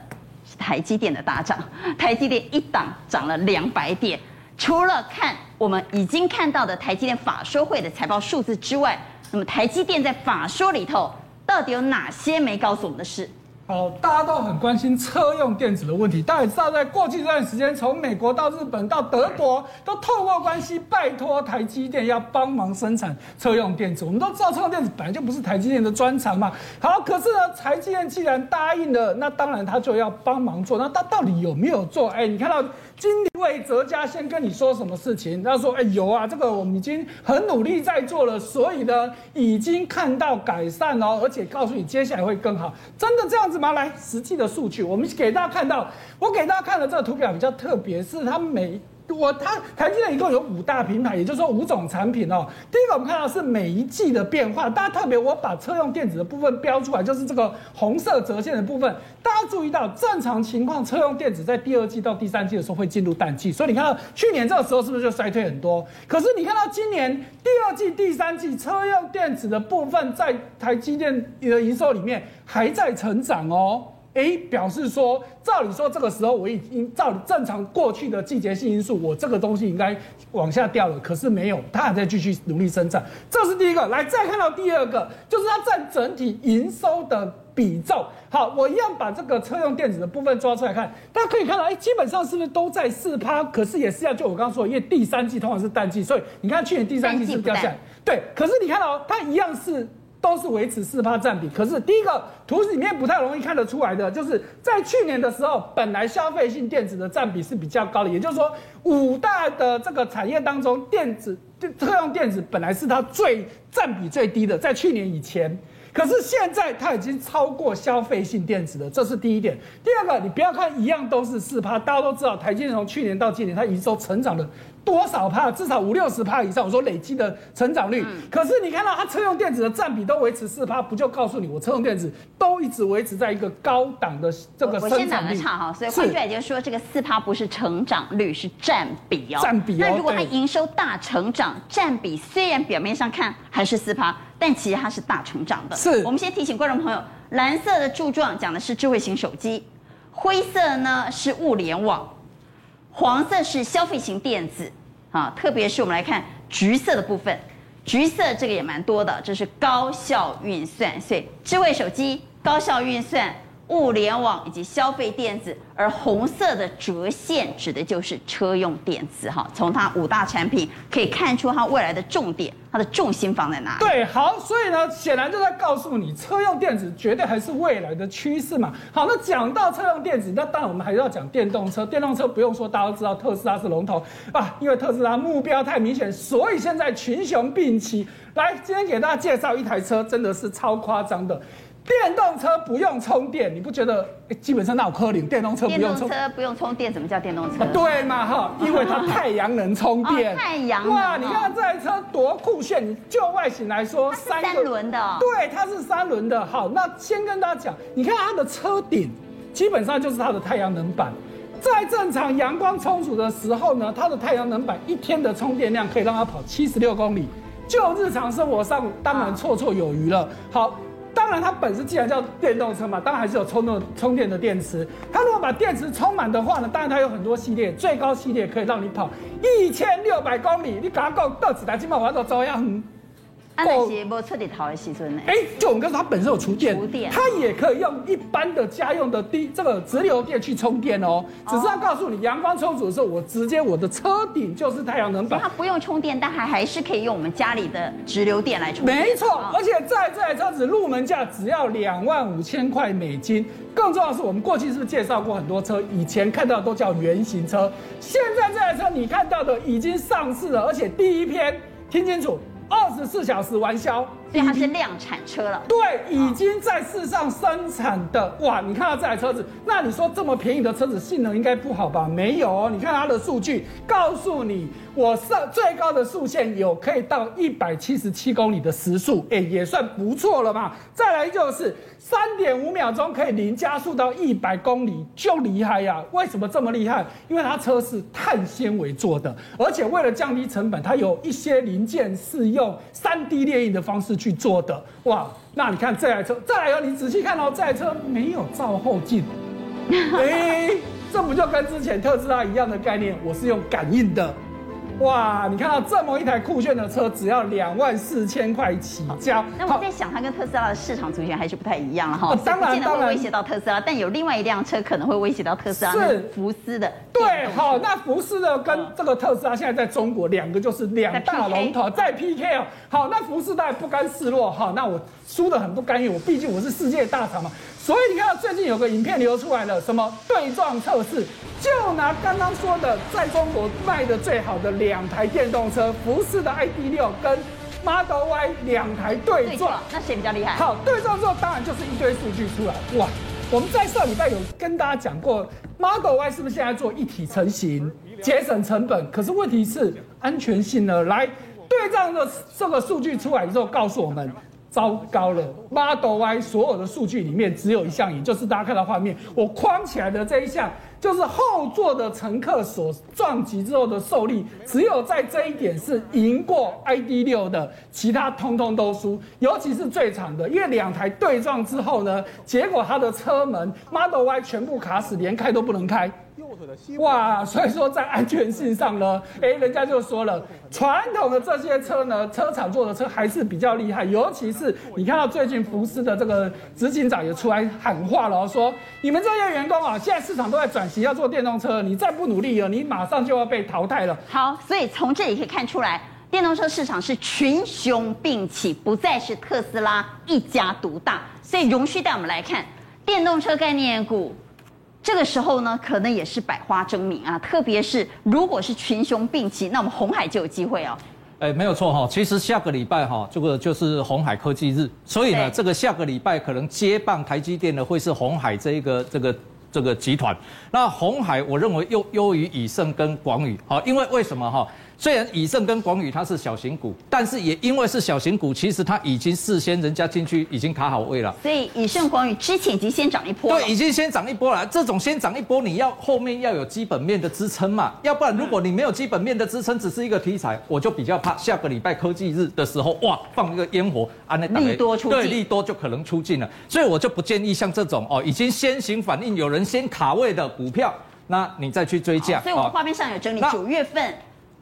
是台积电的大涨，台积电一档涨了两百点。除了看我们已经看到的台积电法说会的财报数字之外，那么台积电在法说里头到底有哪些没告诉我们的事？好，大家都很关心车用电子的问题。大家也知道，在过去这段时间，从美国到日本到德国，都透过关系拜托台积电要帮忙生产车用电子。我们都知道，车用电子本来就不是台积电的专长嘛。好，可是呢，台积电既然答应了，那当然他就要帮忙做。那他到底有没有做？哎，你看到经理魏哲家先跟你说什么事情？他说：“哎，有啊，这个我们已经很努力在做了，所以呢，已经看到改善哦，而且告诉你接下来会更好。”真的这样子吗？来，实际的数据，我们给大家看到，我给大家看的这个图表比较特别，是它每。我它台积电一共有五大品牌，也就是说五种产品哦。第一个我们看到是每一季的变化，大家特别我把车用电子的部分标出来，就是这个红色折线的部分。大家注意到，正常情况车用电子在第二季到第三季的时候会进入淡季，所以你看到去年这个时候是不是就衰退很多？可是你看到今年第二季、第三季车用电子的部分在台积电的营收里面还在成长哦。哎，表示说，照理说这个时候我已经照正常过去的季节性因素，我这个东西应该往下掉了，可是没有，它还在继续努力生产。这是第一个。来，再看到第二个，就是它占整体营收的比重。好，我一样把这个车用电子的部分抓出来看，大家可以看到，哎，基本上是不是都在四趴？可是也是要就我刚刚说，因为第三季通常是淡季，所以你看去年第三季是不是掉下来？对，可是你看到它一样是。都是维持四趴占比，可是第一个图里面不太容易看得出来的，就是在去年的时候，本来消费性电子的占比是比较高的，也就是说五大的这个产业当中，电子特用电子本来是它最占比最低的，在去年以前，可是现在它已经超过消费性电子了，这是第一点。第二个，你不要看一样都是四趴，大家都知道台积电从去年到今年，它营收成长了。多少帕？至少五六十帕以上。我说累积的成长率，嗯、可是你看到它车用电子的占比都维持四趴，不就告诉你我车用电子都一直维持在一个高档的这个生产率？我先打个岔哈，所以换句话就是说，这个四趴不是成长率，是占比哦。占比哦。那如果它营收大成长，占比虽然表面上看还是四趴，但其实它是大成长的。是。我们先提醒观众朋友，蓝色的柱状讲的是智慧型手机，灰色呢是物联网。黄色是消费型电子，啊，特别是我们来看橘色的部分，橘色这个也蛮多的，这是高效运算，所以智慧手机、高效运算。物联网以及消费电子，而红色的折线指的就是车用电子哈。从它五大产品可以看出它未来的重点，它的重心放在哪里？对，好，所以呢，显然就在告诉你，车用电子绝对还是未来的趋势嘛。好，那讲到车用电子，那当然我们还是要讲电动车。电动车不用说，大家都知道特斯拉是龙头啊，因为特斯拉目标太明显，所以现在群雄并起。来，今天给大家介绍一台车，真的是超夸张的。电动车不用充电，你不觉得？欸、基本上那有可能，电动车不用充。电动车不用充电，怎么叫电动车？对嘛哈，因为它太阳能充电。哦、太阳能。哇，你看这台车多酷炫！你就外形来说，三轮的、哦。对，它是三轮的。好，那先跟大家讲，你看它的车顶，基本上就是它的太阳能板。在正常阳光充足的时候呢，它的太阳能板一天的充电量可以让它跑七十六公里。就日常生活上，当然绰绰有余了。好。当然，它本身既然叫电动车嘛，当然还是有充电充电的电池。它如果把电池充满的话呢，当然它有很多系列，最高系列可以让你跑一千六百公里。你赶快够到此台，今晚我要走样。安德西不彻底逃的时阵呢？哎，就我们刚才，它本身有厨电，电它也可以用一般的家用的低这个直流电去充电哦。只是要告诉你，阳光充足的时候，我直接我的车顶就是太阳能板。它不用充电，但还还是可以用我们家里的直流电来充电。没错，而且在这台车子入门价只要两万五千块美金。更重要的是，我们过去是不是介绍过很多车？以前看到的都叫原型车，现在这台车你看到的已经上市了，而且第一篇，听清楚。二十四小时玩笑，所以它是量产车了。对，已经在世上生产的哇！你看到这台车子，那你说这么便宜的车子性能应该不好吧？没有哦，你看它的数据，告诉你。我上最高的速限有可以到一百七十七公里的时速，哎，也算不错了吧。再来就是三点五秒钟可以零加速到一百公里，就厉害呀！为什么这么厉害？因为它车是碳纤维做的，而且为了降低成本，它有一些零件是用三 D 列印的方式去做的。哇，那你看这台车，再来哦，你仔细看哦这台车没有照后镜，哎，这不就跟之前特斯拉一样的概念？我是用感应的。哇，你看到这么一台酷炫的车，只要两万四千块起交。那我在想，它跟特斯拉的市场族群还是不太一样了哈。哦、当然，当然威胁到特斯拉，但有另外一辆车可能会威胁到特斯拉，是福斯的。对，好，那福斯的跟这个特斯拉现在在中国两个就是两大龙头在 PK 哦。好，那福斯当然不甘示弱哈，那我输的很不甘愿，我毕竟我是世界大厂嘛。所以你看最近有个影片流出来了，什么对撞测试？就拿刚刚说的，在中国卖的最好的两台电动车，福斯的 ID.6 跟 Model Y 两台对撞，那谁比较厉害？好，对撞之后当然就是一堆数据出来。哇，我们在上礼拜有跟大家讲过，Model Y 是不是现在做一体成型，节省成本？可是问题是安全性呢？来，对撞的这个数据出来之后，告诉我们。糟糕了，Model Y 所有的数据里面只有一项，也就是大家看到画面，我框起来的这一项，就是后座的乘客所撞击之后的受力，只有在这一点是赢过 ID.6 的，其他通通都输，尤其是最长的，因为两台对撞之后呢，结果它的车门 Model Y 全部卡死，连开都不能开。哇，所以说在安全性上呢，哎，人家就说了，传统的这些车呢，车厂做的车还是比较厉害，尤其是你看到最近福斯的这个执行长也出来喊话了，说你们这些员工啊，现在市场都在转型要做电动车，你再不努力了，你马上就要被淘汰了。好，所以从这里可以看出来，电动车市场是群雄并起，不再是特斯拉一家独大。所以容许带我们来看电动车概念股。这个时候呢，可能也是百花争鸣啊，特别是如果是群雄并起，那我们红海就有机会哦。哎，没有错哈，其实下个礼拜哈，这个就是红海科技日，所以呢，这个下个礼拜可能接棒台积电的会是红海这一个这个这个集团。那红海我认为又优于以盛跟广宇，好，因为为什么哈？虽然以盛跟广宇它是小型股，但是也因为是小型股，其实它已经事先人家进去已经卡好位了。所以以盛、广宇之前已经先涨一波。对，已经先涨一波了。这种先涨一波，你要后面要有基本面的支撑嘛，要不然如果你没有基本面的支撑，只是一个题材，我就比较怕下个礼拜科技日的时候，哇，放一个烟火啊，那利多出，对，利多就可能出尽了。所以我就不建议像这种哦，已经先行反应，有人先卡位的股票，那你再去追价。所以我们画面上有整理九月份。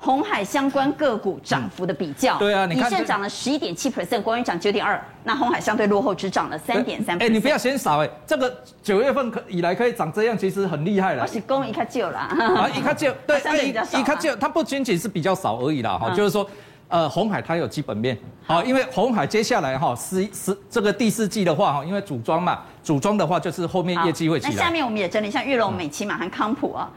鸿海相关个股涨幅的比较。对啊，你看以盛涨了十一点七 percent，光云涨九点二，那红海相对落后，只涨了三点三。哎，你不要嫌少哎，这个九月份可以来可以涨这样，其实很厉害了。我是公一卡旧啦啊，一卡旧 对，一卡旧，它不仅仅是比较少而已啦，哈，就是说。呃，红海它有基本面，好，因为红海接下来哈，十十这个第四季的话哈，因为组装嘛，组装的话就是后面业绩会起来。那下面我们也整理一下玉龙、美琪马航康普啊。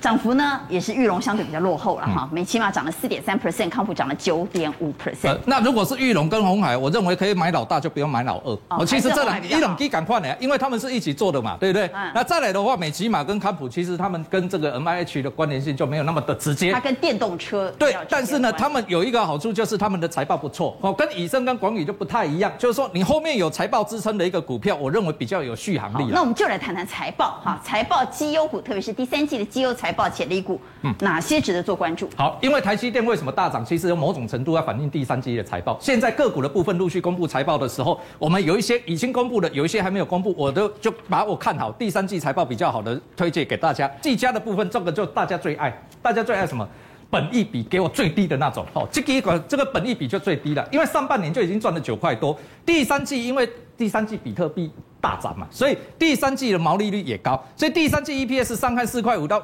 涨幅呢也是玉龙相对比较落后了哈，美琪玛涨了四点三 percent，康普涨了九点五 percent。那如果是玉龙跟红海，我认为可以买老大，就不用买老二。哦，其实这两一两基赶快的，因为他们是一起做的嘛，对不对？嗯。那再来的话，美琪玛跟康普，其实他们跟这个 M I H 的关联性就没有那么的直接。它跟电动车。对，但是呢，他们有一个好处就是他们的财报不错哦，跟以盛跟广宇就不太一样，就是说你后面有财报支撑的一个股票，我认为比较有续航力。那我们就来谈谈财报哈，财报绩优股，特别是第三季的绩优财报潜力股。嗯，哪些值得做关注？好，因为台积电为什么大涨？其实有某种程度要反映第三季的财报。现在个股的部分陆续公布财报的时候，我们有一些已经公布的，有一些还没有公布，我都就把我看好第三季财报比较好的推荐给大家。技嘉的部分，这个就大家最爱，大家最爱什么？本益比给我最低的那种。哦，这个这个本益比就最低了，因为上半年就已经赚了九块多，第三季因为第三季比特币大涨嘛，所以第三季的毛利率也高，所以第三季 EPS 上看四块五到。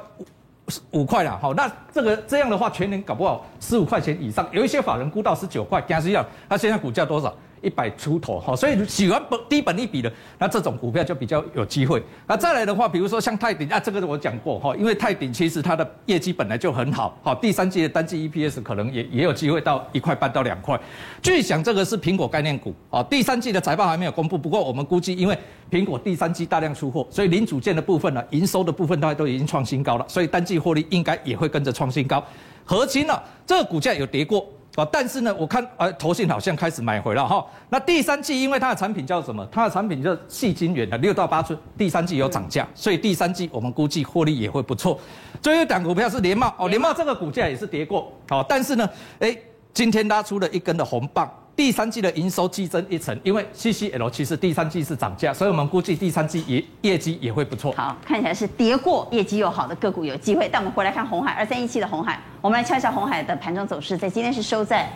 五块了，好，那这个这样的话，全年搞不好十五块钱以上，有一些法人估到十九块，讲实话，他现在股价多少？一百出头哈，所以喜欢本低本益比的，那这种股票就比较有机会。那再来的话，比如说像泰鼎啊，这个我讲过哈，因为泰鼎其实它的业绩本来就很好，好，第三季的单季 EPS 可能也也有机会到一块半到两块。巨响这个是苹果概念股，啊，第三季的财报还没有公布，不过我们估计，因为苹果第三季大量出货，所以零组件的部分呢，营收的部分大概都已经创新高了，所以单季获利应该也会跟着创新高。核心呢，这个股价有跌过。啊，但是呢，我看呃，投信好像开始买回了哈。那第三季因为它的产品叫什么？它的产品叫细晶圆的，六到八寸，第三季有涨价，所以第三季我们估计获利也会不错。最后一档股票是联茂哦，联茂这个股价也是跌过，好，但是呢，哎，今天拉出了一根的红棒。第三季的营收激增一成，因为 CCL 其实第三季是涨价，所以我们估计第三季也业绩也会不错。好，看起来是跌过业绩又好的个股有机会。但我们回来看红海二三一七的红海，我们来敲一下红海的盘中走势，在今天是收在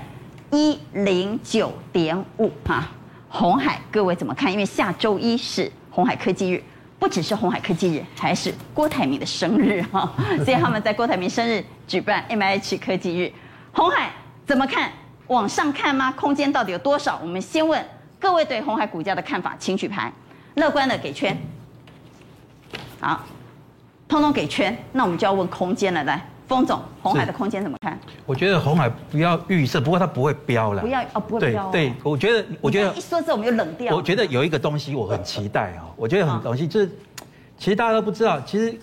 一零九点五哈。红海各位怎么看？因为下周一是红海科技日，不只是红海科技日，还是郭台铭的生日哈，所以他们在郭台铭生日举办 MIH 科技日。红海怎么看？往上看吗？空间到底有多少？我们先问各位对红海股价的看法，请举牌。乐观的给圈，好，通通给圈。那我们就要问空间了，来，封总，红海的空间怎么看？我觉得红海不要预设，不过它不会飙了。不要哦，不会飙、哦。对，对，我觉得，我觉得一说这我们就冷掉。我觉得有一个东西我很期待哦，我觉得很东西就是，其实大家都不知道，其实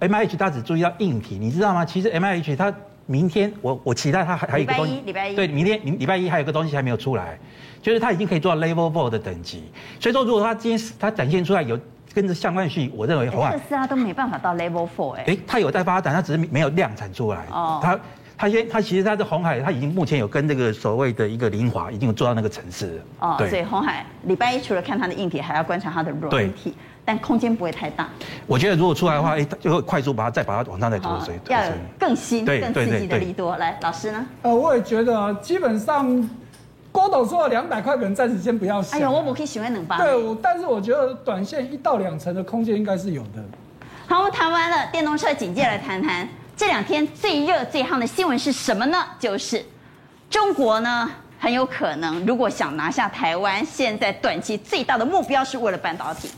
M I H 它只注意到硬体，你知道吗？其实 M I H 它。明天我我期待它还还有一个东西，礼拜一，对，明天礼拜一还有个东西还没有出来，就是它已经可以做到 Level Four 的等级。所以说，如果它今天它展现出来有跟着相关性，我认为红海特斯拉都没办法到 Level Four 哎。哎，它有在发展，它只是没有量产出来。哦。它它先它其实它的红海，它已经目前有跟这个所谓的一个凌华已经有做到那个层次了。哦。对。所以红海礼拜一除了看它的硬体，还要观察它的软体。但空间不会太大。我觉得如果出来的话，哎，就会快速把它再把它往上再推。要有更新、更刺激的力多。来，老师呢？呃，我也觉得基本上郭董说的两百块，可能暂时先不要想。哎呦，我不可以喜欢冷巴。对，但是我觉得短线一到两成的空间应该是有的。好，我们谈完了电动车，紧接着来谈谈这两天最热最夯的新闻是什么呢？就是中国呢很有可能，如果想拿下台湾，现在短期最大的目标是为了半导体。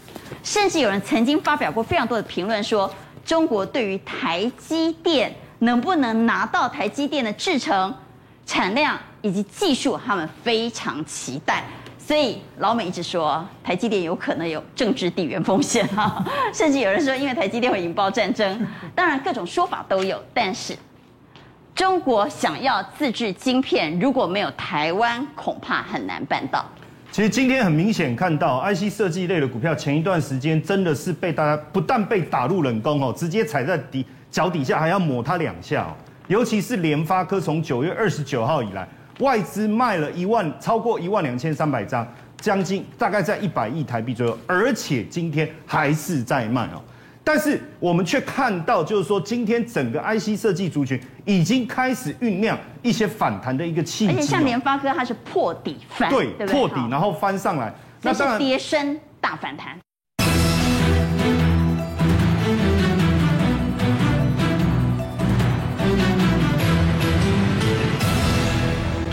甚至有人曾经发表过非常多的评论，说中国对于台积电能不能拿到台积电的制程产量以及技术，他们非常期待。所以老美一直说台积电有可能有政治地缘风险哈，甚至有人说因为台积电会引爆战争。当然各种说法都有，但是中国想要自制晶片，如果没有台湾，恐怕很难办到。其实今天很明显看到，IC 设计类的股票前一段时间真的是被大家不但被打入冷宫哦，直接踩在底脚底下还要抹它两下哦。尤其是联发科，从九月二十九号以来，外资卖了一万超过一万两千三百张，将近大概在一百亿台币左右，而且今天还是在卖哦。但是我们却看到，就是说今天整个 IC 设计族群已经开始酝酿一些反弹的一个契机。而且像联发科，它是破底翻，对，对破底然后翻上来，那当然跌升大反弹。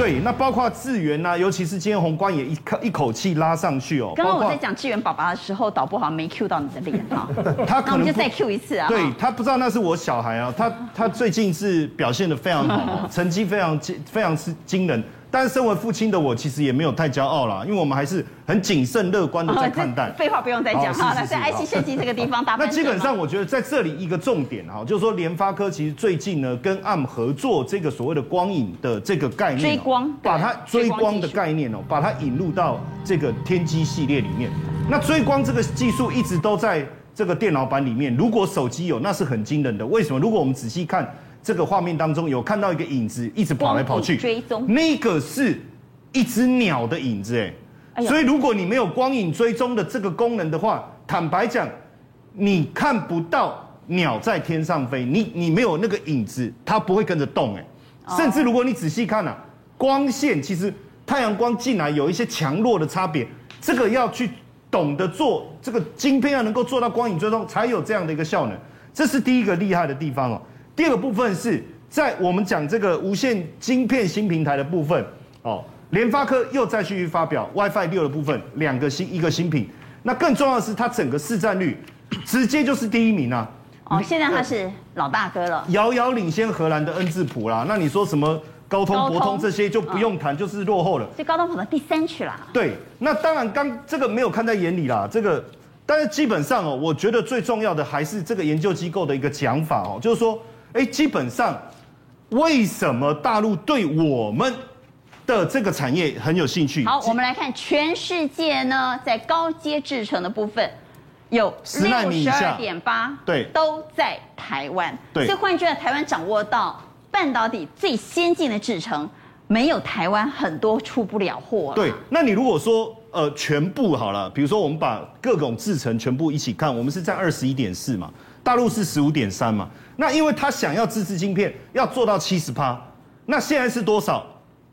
对，那包括智源呐，尤其是今天宏观也一口一口气拉上去哦。刚刚我在讲智源爸爸的时候，导播好像没 Q 到你的脸哈。他可能就再 Q 一次啊。对，他不知道那是我小孩啊，他他最近是表现的非常好，成绩非常惊非常是惊人。但是身为父亲的我，其实也没有太骄傲啦，因为我们还是很谨慎乐观的在看待。废话不用再讲哈，那在 IC 设计这个地方打。那基本上我觉得在这里一个重点哈，就是说联发科其实最近呢跟 ARM 合作这个所谓的光影的这个概念，追光，把它追光的概念哦，把它引入到这个天玑系列里面。那追光这个技术一直都在这个电脑版里面，如果手机有，那是很惊人的。为什么？如果我们仔细看这个画面当中，有看到一个影子一直跑来跑去，追踪，那个是。一只鸟的影子，哎，所以如果你没有光影追踪的这个功能的话，坦白讲，你看不到鸟在天上飞，你你没有那个影子，它不会跟着动，哎，甚至如果你仔细看啊，光线其实太阳光进来有一些强弱的差别，这个要去懂得做这个晶片要能够做到光影追踪，才有这样的一个效能，这是第一个厉害的地方哦。第二个部分是在我们讲这个无线晶片新平台的部分哦。联发科又再继续发表 WiFi 六的部分，两个新一个新品。那更重要的是，它整个市占率直接就是第一名啊！哦，现在它是老大哥了，遥遥领先荷兰的恩智浦啦。那你说什么高通、博通这些就不用谈，就是落后了。所以高通跑到第三去啦。对，那当然刚这个没有看在眼里啦。这个，但是基本上哦，我觉得最重要的还是这个研究机构的一个讲法哦，就是说，哎，基本上为什么大陆对我们？的这个产业很有兴趣。好，我们来看全世界呢，在高阶制程的部分，有十奈米以下，六十二点八，对，都在台湾。对，所以换句话，台湾掌握到半导体最先进的制程，没有台湾很多出不了货。对，那你如果说呃全部好了，比如说我们把各种制程全部一起看，我们是在二十一点四嘛，大陆是十五点三嘛，那因为他想要自制晶片，要做到七十趴，那现在是多少？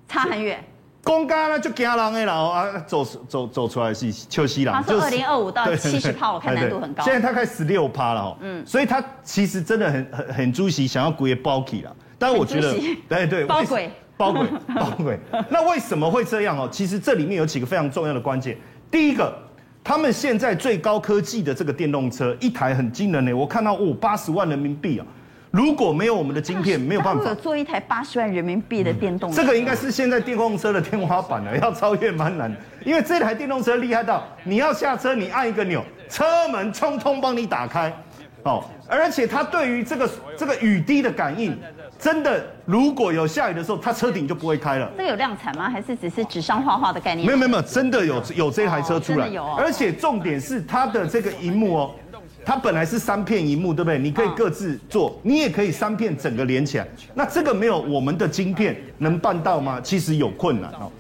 差很远，公家呢就惊人的啦啊，走走走出来是秋西啦。他说二零二五到七十趴，我看难度很高。现在他开十六趴了哦，嗯，所以他其实真的很很很主席想要归包起了，但是我觉得，对对，包鬼包鬼包鬼。那为什么会这样哦？其实这里面有几个非常重要的关键。第一个，他们现在最高科技的这个电动车，一台很惊人呢，我看到哦八十万人民币啊。如果没有我们的晶片，没有办法。做一台八十万人民币的电动车，这个应该是现在电动车的天花板了，要超越蛮难。因为这台电动车厉害到，你要下车，你按一个钮，车门通通帮你打开，哦，而且它对于这个这个雨滴的感应，真的，如果有下雨的时候，它车顶就不会开了。这个有量产吗？还是只是纸上画画的概念？没有没有没有，真的有有这台车出来，有。而且重点是它的这个荧幕哦。它本来是三片荧幕，对不对？你可以各自做，你也可以三片整个连起来。那这个没有我们的晶片能办到吗？其实有困难哦。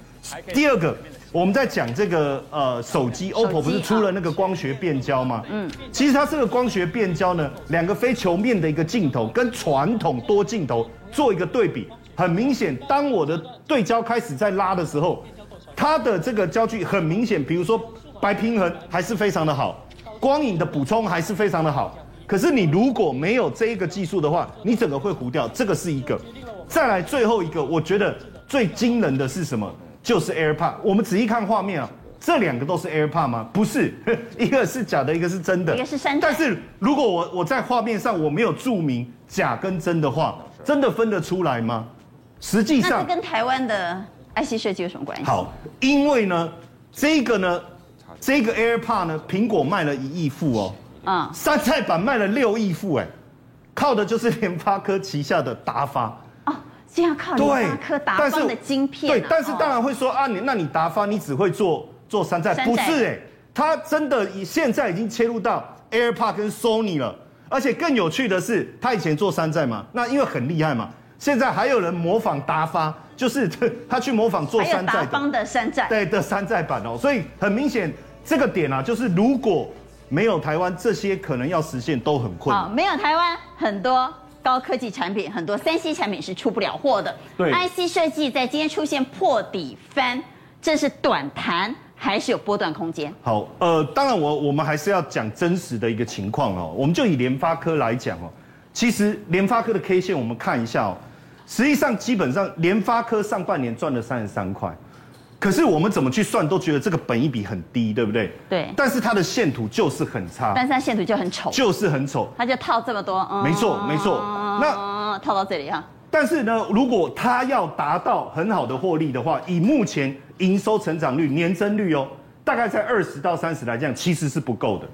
第二个，我们在讲这个呃手机，OPPO 不是出了那个光学变焦吗？嗯，其实它这个光学变焦呢，两个非球面的一个镜头跟传统多镜头做一个对比，很明显，当我的对焦开始在拉的时候，它的这个焦距很明显，比如说白平衡还是非常的好。光影的补充还是非常的好，可是你如果没有这一个技术的话，你整个会糊掉。这个是一个，再来最后一个，我觉得最惊人的是什么？就是 AirPod。我们仔细看画面啊，这两个都是 AirPod 吗？不是，一个是假的，一个是真的。一个是山寨。但是如果我我在画面上我没有注明假跟真的话，真的分得出来吗？实际上，那这跟台湾的 IC 设计有什么关系？好，因为呢，这个呢。这个 AirPod 呢，苹果卖了一亿副哦，啊，山寨版卖了六亿副，哎，靠的就是联发科旗下的达发哦，这样靠联发科达方的晶片，对，但是当然会说啊，你那你达发你只会做做山寨，不是哎，他真的以现在已经切入到 AirPod 跟 Sony 了，而且更有趣的是，他以前做山寨嘛，那因为很厉害嘛，现在还有人模仿达发，就是 他去模仿做山寨的，达方的山寨，对的山寨版哦，所以很明显。这个点啊，就是如果没有台湾，这些可能要实现都很困难。没有台湾，很多高科技产品，很多三 C 产品是出不了货的。对，IC 设计在今天出现破底翻，这是短弹还是有波段空间？好，呃，当然我我们还是要讲真实的一个情况哦。我们就以联发科来讲哦，其实联发科的 K 线我们看一下哦，实际上基本上联发科上半年赚了三十三块。可是我们怎么去算都觉得这个本益比很低，对不对？对。但是它的线图就是很差。但是它线图就很丑。就是很丑。它就套这么多。嗯、没错，没错。那套到这里哈。但是呢，如果它要达到很好的获利的话，以目前营收成长率、年增率哦，大概在二十到三十来讲，其实是不够的。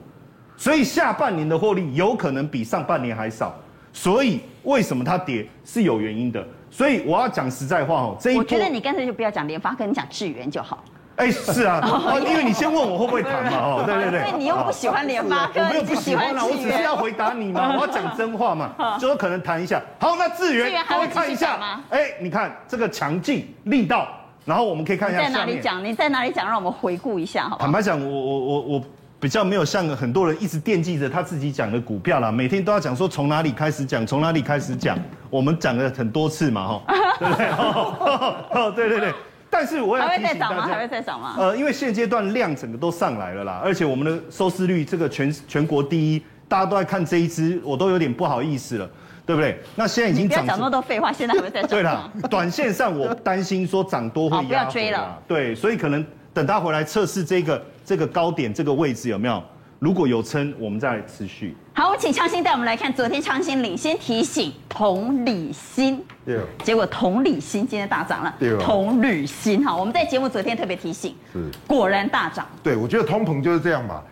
所以下半年的获利有可能比上半年还少。所以为什么它跌是有原因的。所以我要讲实在话哦，这一波我觉得你干脆就不要讲联发科，你讲智源就好。哎，是啊，因为你先问我会不会谈嘛，哦，对对对，因为你又不喜欢联发科，我没有不喜欢了，我只是要回答你嘛，我要讲真话嘛，就说可能谈一下。好，那智源还会看一下吗？哎，你看这个强劲力道，然后我们可以看一下在哪里讲？你在哪里讲？让我们回顾一下，好不好？坦白讲，我我我我。比较没有像很多人一直惦记着他自己讲的股票啦，每天都要讲说从哪里开始讲，从哪里开始讲，我们讲了很多次嘛，哈，对不对？哦，对对对。但是我要提醒大家，还会再涨吗？呃，因为现阶段量整个都上来了啦，而且我们的收视率这个全全国第一，大家都在看这一支，我都有点不好意思了，对不对？那现在已经涨。不要讲那么多废话，现在还会再涨。对了，短线上我担心说涨多会压。不要追了。对，所以可能等他回来测试这个。这个高点这个位置有没有？如果有撑，我们再来持续。好，我请昌兴带我们来看，昨天昌兴领先提醒同理心，对，结果同理心今天大涨了，对，同理心哈，我们在节目昨天特别提醒，是，果然大涨。对，我觉得通膨就是这样嘛，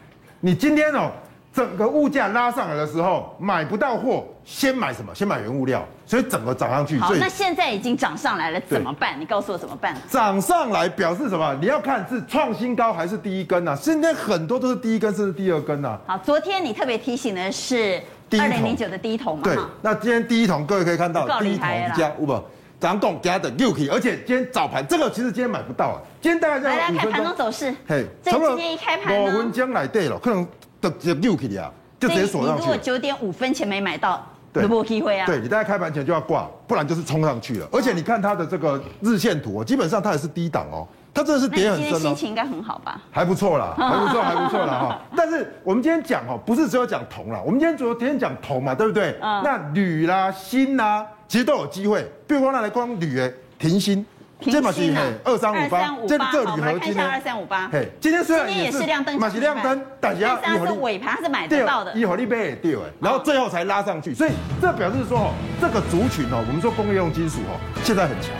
你今天哦。整个物价拉上来的时候，买不到货，先买什么？先买原物料，所以整个涨上去。好，那现在已经涨上来了，怎么办？你告诉我怎么办？涨上来表示什么？你要看是创新高还是第一根呐、啊？今天很多都是第一根，甚至第二根呐、啊。好，昨天你特别提醒的是二零零九的第一桶嘛？对。那今天第一桶，各位可以看到，第一桶加五不，涨动加的六 K，而且今天早盘这个其实今天买不到啊。今天大概在来来看盘中走势。嘿，这今天一开盘呢？五分钟来对了，可能得就六 K 啊。就直接锁上去。你如果九点五分前没买到，有没机会啊？对，你大概开盘前就要挂，不然就是冲上去了。而且你看它的这个日线图，基本上它也是低档哦，它真的是跌很深哦。今天心情应该很好吧？还不错啦，还不错，还不错啦哈。但是我们今天讲哦，不是只有讲铜啦，我们今天主要今天讲铜嘛，对不对？嗯。那铝啦、锌啦，其实都有机会。比如说，那来光铝诶，停锌。这嘛是二三五八，这这铝合金呢？二三五八。嘿，今天虽然也是亮灯，嘛是亮灯，但是它是尾盘是买得到的，一会你买掉哎，然后最后才拉上去，所以这表示说哦，这个族群哦，我们说工业用金属哦，现在很强，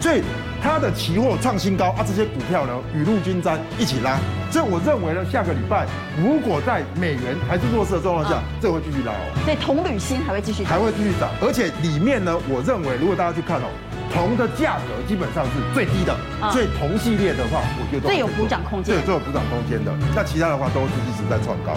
所以它的期货创新高啊，这些股票呢雨露均沾一起拉，所以我认为呢，下个礼拜如果在美元还是弱势的状况下，这会继续拉哦，所以铜铝锌还会继续，还会继续涨，而且里面呢，我认为如果大家去看哦。铜的价格基本上是最低的，所以铜系列的话，我觉得最有补涨空间，对，最有补涨空间的。那其他的话都是一直在创高。